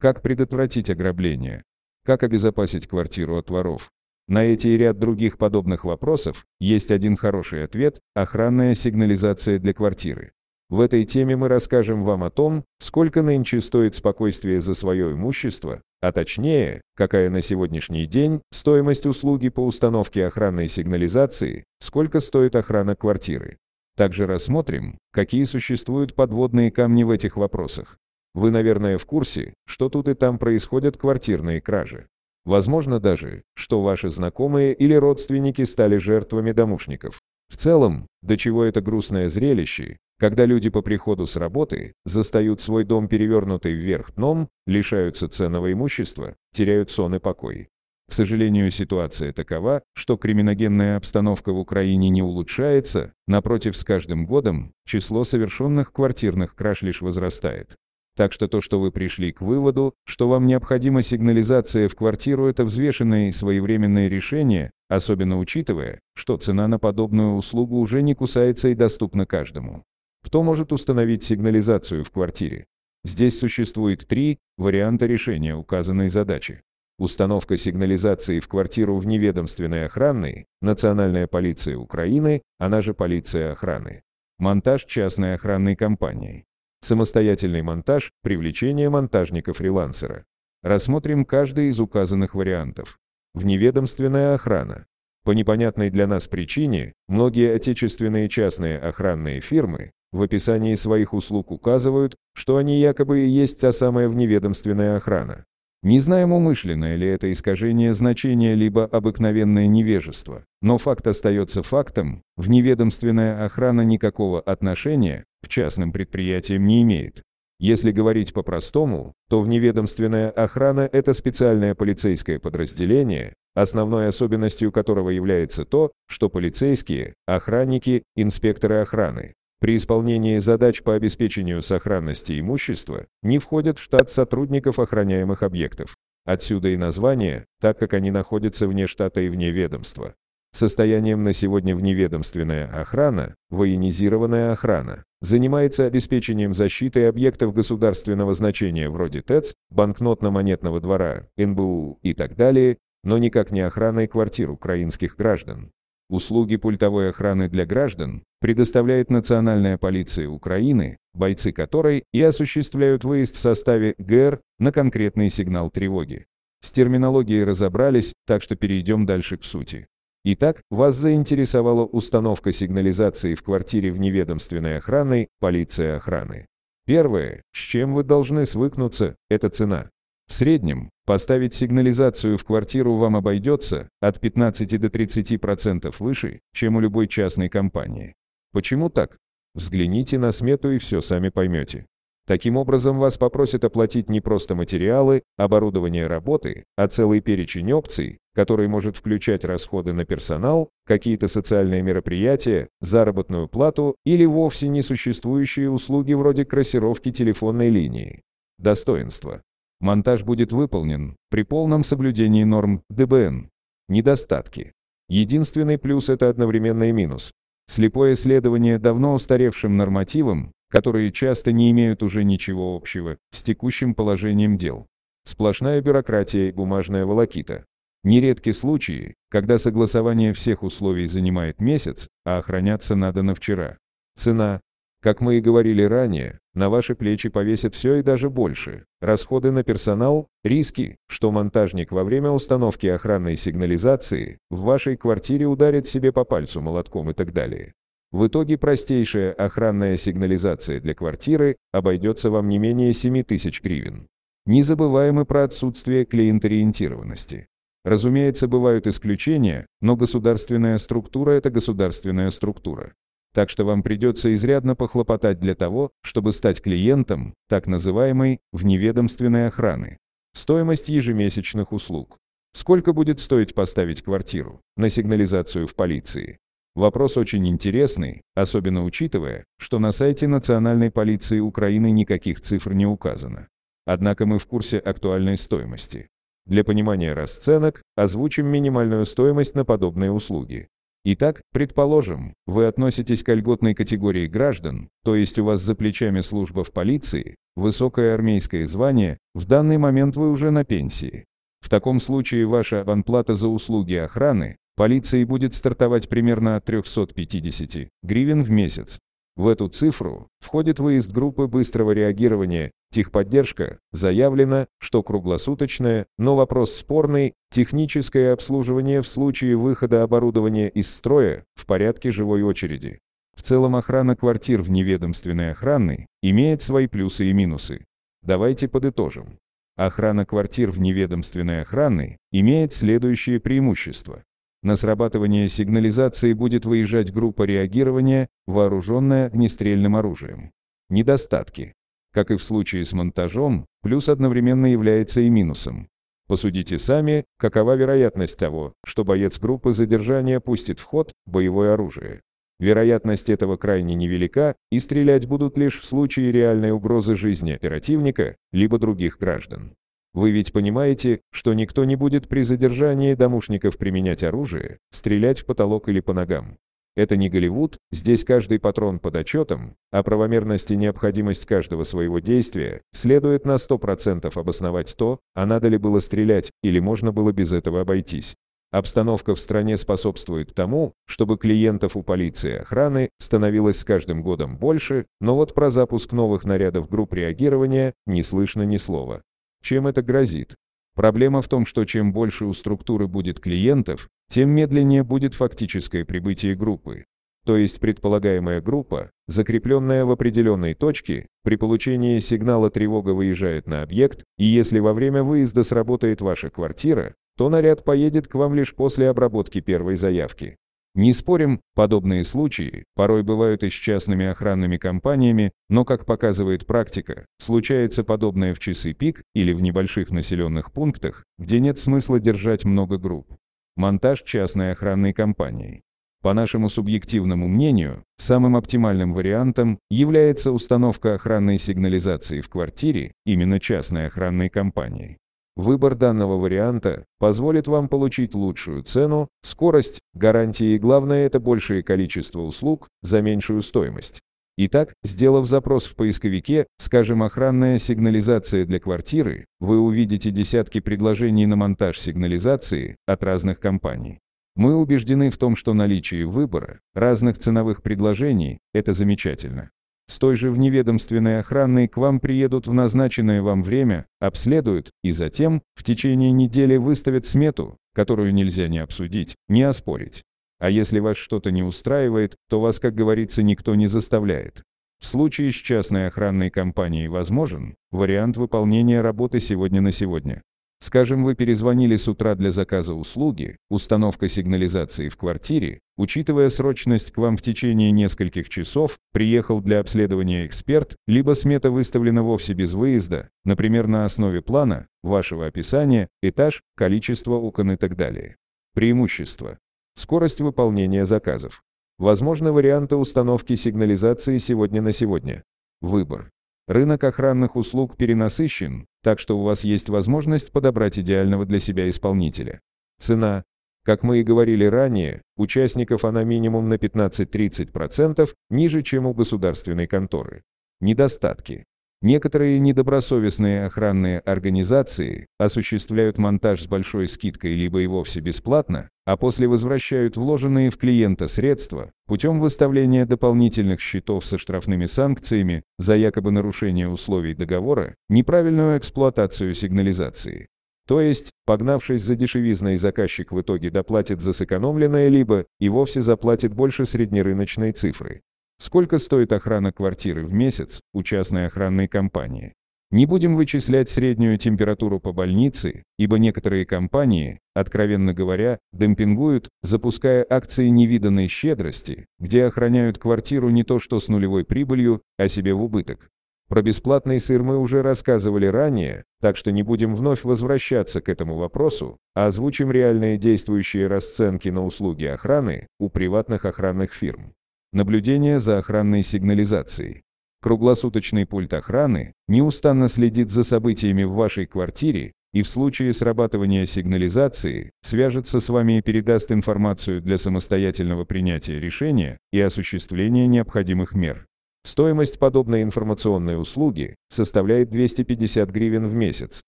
как предотвратить ограбление, как обезопасить квартиру от воров. На эти и ряд других подобных вопросов есть один хороший ответ – охранная сигнализация для квартиры. В этой теме мы расскажем вам о том, сколько нынче стоит спокойствие за свое имущество, а точнее, какая на сегодняшний день стоимость услуги по установке охранной сигнализации, сколько стоит охрана квартиры. Также рассмотрим, какие существуют подводные камни в этих вопросах. Вы, наверное, в курсе, что тут и там происходят квартирные кражи. Возможно даже, что ваши знакомые или родственники стали жертвами домушников. В целом, до чего это грустное зрелище, когда люди по приходу с работы застают свой дом перевернутый вверх дном, лишаются ценного имущества, теряют сон и покой. К сожалению, ситуация такова, что криминогенная обстановка в Украине не улучшается, напротив, с каждым годом число совершенных квартирных краж лишь возрастает. Так что то, что вы пришли к выводу, что вам необходима сигнализация в квартиру, это взвешенное и своевременное решение, особенно учитывая, что цена на подобную услугу уже не кусается и доступна каждому. Кто может установить сигнализацию в квартире? Здесь существует три варианта решения указанной задачи. Установка сигнализации в квартиру в неведомственной охранной, Национальная полиция Украины, она же полиция охраны. Монтаж частной охранной компанией. Самостоятельный монтаж, привлечение монтажника-фрилансера. Рассмотрим каждый из указанных вариантов. Вневедомственная охрана. По непонятной для нас причине, многие отечественные частные охранные фирмы в описании своих услуг указывают, что они якобы и есть та самая вневедомственная охрана. Не знаем, умышленное ли это искажение значения, либо обыкновенное невежество, но факт остается фактом, вневедомственная охрана никакого отношения к частным предприятиям не имеет. Если говорить по-простому, то вневедомственная охрана – это специальное полицейское подразделение, основной особенностью которого является то, что полицейские, охранники, инспекторы охраны при исполнении задач по обеспечению сохранности имущества не входят в штат сотрудников охраняемых объектов. Отсюда и название, так как они находятся вне штата и вне ведомства. Состоянием на сегодня вневедомственная охрана, военизированная охрана, занимается обеспечением защиты объектов государственного значения вроде ТЭЦ, банкнотно-монетного двора, НБУ и так далее, но никак не охраной квартир украинских граждан. Услуги пультовой охраны для граждан предоставляет Национальная полиция Украины, бойцы которой и осуществляют выезд в составе ГР на конкретный сигнал тревоги. С терминологией разобрались, так что перейдем дальше к сути. Итак, вас заинтересовала установка сигнализации в квартире в неведомственной охранной, полиция охраны. Первое, с чем вы должны свыкнуться, это цена. В среднем, поставить сигнализацию в квартиру вам обойдется от 15 до 30% выше, чем у любой частной компании. Почему так? Взгляните на смету и все сами поймете. Таким образом, вас попросят оплатить не просто материалы, оборудование работы, а целый перечень опций, который может включать расходы на персонал, какие-то социальные мероприятия, заработную плату или вовсе несуществующие услуги вроде красировки телефонной линии. Достоинство. Монтаж будет выполнен при полном соблюдении норм ДБН. Недостатки. Единственный плюс – это одновременный минус. Слепое следование давно устаревшим нормативам, которые часто не имеют уже ничего общего с текущим положением дел. Сплошная бюрократия и бумажная волокита. Нередки случаи, когда согласование всех условий занимает месяц, а охраняться надо на вчера. Цена, как мы и говорили ранее, на ваши плечи повесят все и даже больше. Расходы на персонал, риски, что монтажник во время установки охранной сигнализации в вашей квартире ударит себе по пальцу молотком и так далее. В итоге простейшая охранная сигнализация для квартиры обойдется вам не менее 7 тысяч гривен. Не забываем и про отсутствие клиенториентированности. Разумеется, бывают исключения, но государственная структура – это государственная структура. Так что вам придется изрядно похлопотать для того, чтобы стать клиентом так называемой вневедомственной охраны. Стоимость ежемесячных услуг. Сколько будет стоить поставить квартиру на сигнализацию в полиции? Вопрос очень интересный, особенно учитывая, что на сайте Национальной полиции Украины никаких цифр не указано. Однако мы в курсе актуальной стоимости. Для понимания расценок озвучим минимальную стоимость на подобные услуги. Итак, предположим, вы относитесь к льготной категории граждан, то есть у вас за плечами служба в полиции, высокое армейское звание, в данный момент вы уже на пенсии. В таком случае ваша абонплата за услуги охраны полиции будет стартовать примерно от 350 гривен в месяц. В эту цифру входит выезд группы быстрого реагирования, техподдержка, заявлено, что круглосуточное, но вопрос спорный, техническое обслуживание в случае выхода оборудования из строя в порядке живой очереди. В целом охрана квартир в неведомственной охраны имеет свои плюсы и минусы. Давайте подытожим. Охрана квартир в неведомственной охраны имеет следующие преимущества. На срабатывание сигнализации будет выезжать группа реагирования, вооруженная огнестрельным оружием. Недостатки. Как и в случае с монтажом, плюс одновременно является и минусом. Посудите сами, какова вероятность того, что боец группы задержания пустит в ход боевое оружие. Вероятность этого крайне невелика, и стрелять будут лишь в случае реальной угрозы жизни оперативника, либо других граждан. Вы ведь понимаете, что никто не будет при задержании домушников применять оружие, стрелять в потолок или по ногам. Это не Голливуд, здесь каждый патрон под отчетом, а правомерность и необходимость каждого своего действия следует на 100% обосновать то, а надо ли было стрелять, или можно было без этого обойтись. Обстановка в стране способствует тому, чтобы клиентов у полиции и охраны становилось с каждым годом больше, но вот про запуск новых нарядов групп реагирования не слышно ни слова. Чем это грозит? Проблема в том, что чем больше у структуры будет клиентов, тем медленнее будет фактическое прибытие группы. То есть предполагаемая группа, закрепленная в определенной точке, при получении сигнала тревога выезжает на объект, и если во время выезда сработает ваша квартира, то наряд поедет к вам лишь после обработки первой заявки. Не спорим, подобные случаи порой бывают и с частными охранными компаниями, но, как показывает практика, случается подобное в часы пик или в небольших населенных пунктах, где нет смысла держать много групп. Монтаж частной охранной компании. По нашему субъективному мнению, самым оптимальным вариантом является установка охранной сигнализации в квартире именно частной охранной компании. Выбор данного варианта позволит вам получить лучшую цену, скорость, гарантии и главное это большее количество услуг за меньшую стоимость. Итак, сделав запрос в поисковике, скажем, охранная сигнализация для квартиры, вы увидите десятки предложений на монтаж сигнализации от разных компаний. Мы убеждены в том, что наличие выбора разных ценовых предложений – это замечательно. С той же вневедомственной охраной к вам приедут в назначенное вам время, обследуют и затем в течение недели выставят смету, которую нельзя ни обсудить, ни оспорить. А если вас что-то не устраивает, то вас, как говорится, никто не заставляет. В случае с частной охранной компанией возможен вариант выполнения работы сегодня на сегодня. Скажем, вы перезвонили с утра для заказа услуги, установка сигнализации в квартире, учитывая срочность к вам в течение нескольких часов, приехал для обследования эксперт, либо смета выставлена вовсе без выезда, например, на основе плана, вашего описания, этаж, количество окон и так далее. Преимущество. Скорость выполнения заказов. Возможны варианты установки сигнализации сегодня на сегодня. Выбор. Рынок охранных услуг перенасыщен, так что у вас есть возможность подобрать идеального для себя исполнителя. Цена. Как мы и говорили ранее, участников она минимум на 15-30% ниже, чем у государственной конторы. Недостатки. Некоторые недобросовестные охранные организации осуществляют монтаж с большой скидкой либо и вовсе бесплатно, а после возвращают вложенные в клиента средства путем выставления дополнительных счетов со штрафными санкциями за якобы нарушение условий договора, неправильную эксплуатацию сигнализации. То есть, погнавшись за дешевизной, заказчик в итоге доплатит за сэкономленное либо и вовсе заплатит больше среднерыночной цифры. Сколько стоит охрана квартиры в месяц у частной охранной компании? Не будем вычислять среднюю температуру по больнице, ибо некоторые компании, откровенно говоря, демпингуют, запуская акции невиданной щедрости, где охраняют квартиру не то что с нулевой прибылью, а себе в убыток. Про бесплатный сыр мы уже рассказывали ранее, так что не будем вновь возвращаться к этому вопросу, а озвучим реальные действующие расценки на услуги охраны у приватных охранных фирм. Наблюдение за охранной сигнализацией. Круглосуточный пульт охраны неустанно следит за событиями в вашей квартире и в случае срабатывания сигнализации свяжется с вами и передаст информацию для самостоятельного принятия решения и осуществления необходимых мер. Стоимость подобной информационной услуги составляет 250 гривен в месяц.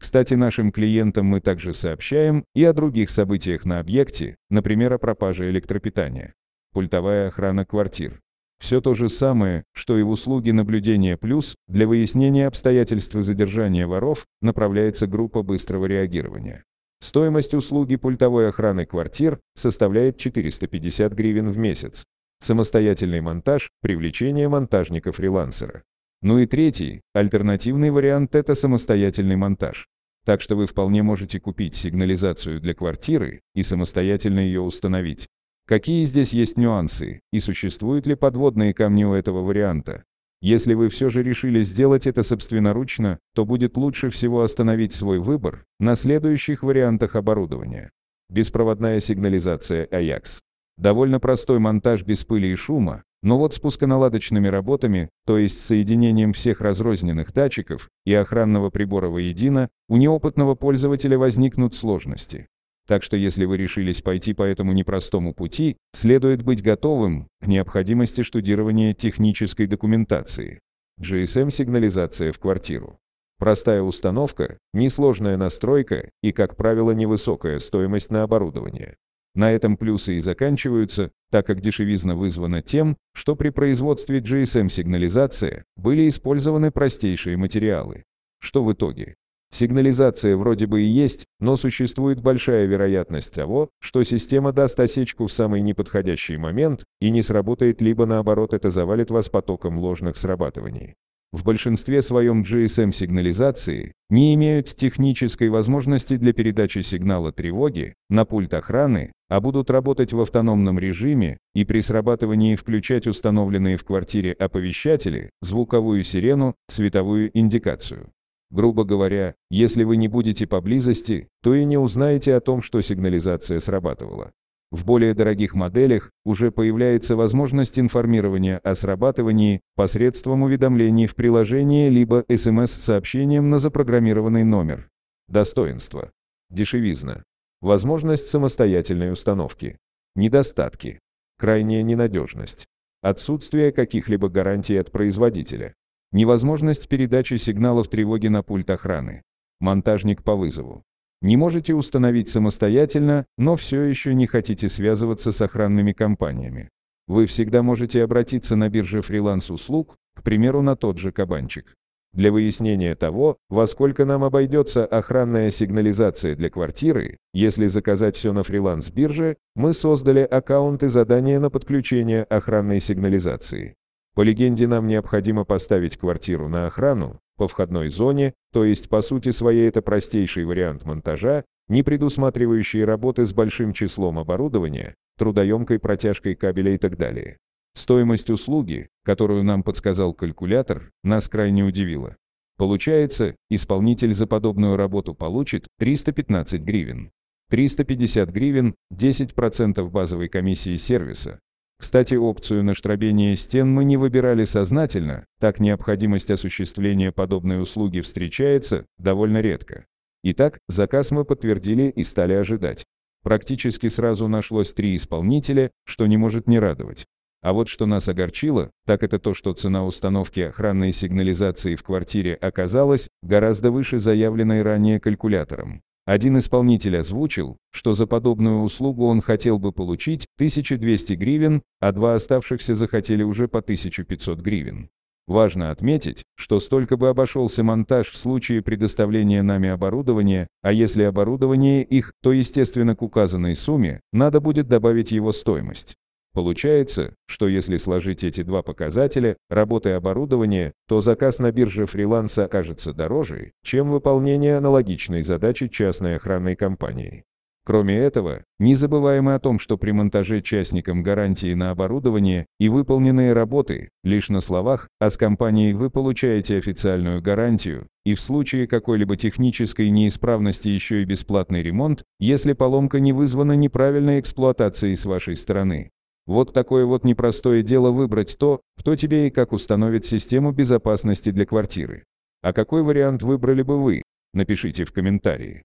Кстати, нашим клиентам мы также сообщаем и о других событиях на объекте, например, о пропаже электропитания. Пультовая охрана квартир. Все то же самое, что и в услуге наблюдения плюс, для выяснения обстоятельств задержания воров направляется группа быстрого реагирования. Стоимость услуги пультовой охраны квартир составляет 450 гривен в месяц. Самостоятельный монтаж, привлечение монтажника-фрилансера. Ну и третий, альтернативный вариант – это самостоятельный монтаж. Так что вы вполне можете купить сигнализацию для квартиры и самостоятельно ее установить. Какие здесь есть нюансы, и существуют ли подводные камни у этого варианта? Если вы все же решили сделать это собственноручно, то будет лучше всего остановить свой выбор на следующих вариантах оборудования. Беспроводная сигнализация AJAX. Довольно простой монтаж без пыли и шума, но вот с пусконаладочными работами, то есть соединением всех разрозненных датчиков и охранного прибора воедино, у неопытного пользователя возникнут сложности. Так что если вы решились пойти по этому непростому пути, следует быть готовым к необходимости штудирования технической документации. GSM-сигнализация в квартиру. Простая установка, несложная настройка и, как правило, невысокая стоимость на оборудование. На этом плюсы и заканчиваются, так как дешевизна вызвана тем, что при производстве GSM-сигнализации были использованы простейшие материалы. Что в итоге? Сигнализация вроде бы и есть, но существует большая вероятность того, что система даст осечку в самый неподходящий момент и не сработает, либо наоборот это завалит вас потоком ложных срабатываний. В большинстве своем GSM-сигнализации не имеют технической возможности для передачи сигнала тревоги на пульт охраны, а будут работать в автономном режиме и при срабатывании включать установленные в квартире оповещатели, звуковую сирену, световую индикацию. Грубо говоря, если вы не будете поблизости, то и не узнаете о том, что сигнализация срабатывала. В более дорогих моделях уже появляется возможность информирования о срабатывании посредством уведомлений в приложении либо СМС-сообщением на запрограммированный номер. Достоинство. Дешевизна. Возможность самостоятельной установки. Недостатки. Крайняя ненадежность. Отсутствие каких-либо гарантий от производителя. Невозможность передачи сигналов тревоги на пульт охраны. Монтажник по вызову. Не можете установить самостоятельно, но все еще не хотите связываться с охранными компаниями. Вы всегда можете обратиться на бирже фриланс-услуг, к примеру, на тот же кабанчик. Для выяснения того, во сколько нам обойдется охранная сигнализация для квартиры, если заказать все на фриланс-бирже, мы создали аккаунт и задание на подключение охранной сигнализации. По легенде, нам необходимо поставить квартиру на охрану по входной зоне, то есть по сути своей это простейший вариант монтажа, не предусматривающий работы с большим числом оборудования, трудоемкой протяжкой кабеля и так далее. Стоимость услуги, которую нам подсказал калькулятор, нас крайне удивила. Получается, исполнитель за подобную работу получит 315 гривен. 350 гривен – 10% базовой комиссии сервиса, кстати, опцию на штробение стен мы не выбирали сознательно, так необходимость осуществления подобной услуги встречается довольно редко. Итак, заказ мы подтвердили и стали ожидать. Практически сразу нашлось три исполнителя, что не может не радовать. А вот что нас огорчило, так это то, что цена установки охранной сигнализации в квартире оказалась гораздо выше заявленной ранее калькулятором. Один исполнитель озвучил, что за подобную услугу он хотел бы получить 1200 гривен, а два оставшихся захотели уже по 1500 гривен. Важно отметить, что столько бы обошелся монтаж в случае предоставления нами оборудования, а если оборудование их, то естественно к указанной сумме надо будет добавить его стоимость. Получается, что если сложить эти два показателя, работы оборудования, то заказ на бирже фриланса окажется дороже, чем выполнение аналогичной задачи частной охранной компании. Кроме этого, не забываем о том, что при монтаже частникам гарантии на оборудование и выполненные работы лишь на словах, а с компанией вы получаете официальную гарантию, и в случае какой-либо технической неисправности еще и бесплатный ремонт, если поломка не вызвана неправильной эксплуатацией с вашей стороны. Вот такое вот непростое дело выбрать то, кто тебе и как установит систему безопасности для квартиры. А какой вариант выбрали бы вы? Напишите в комментарии.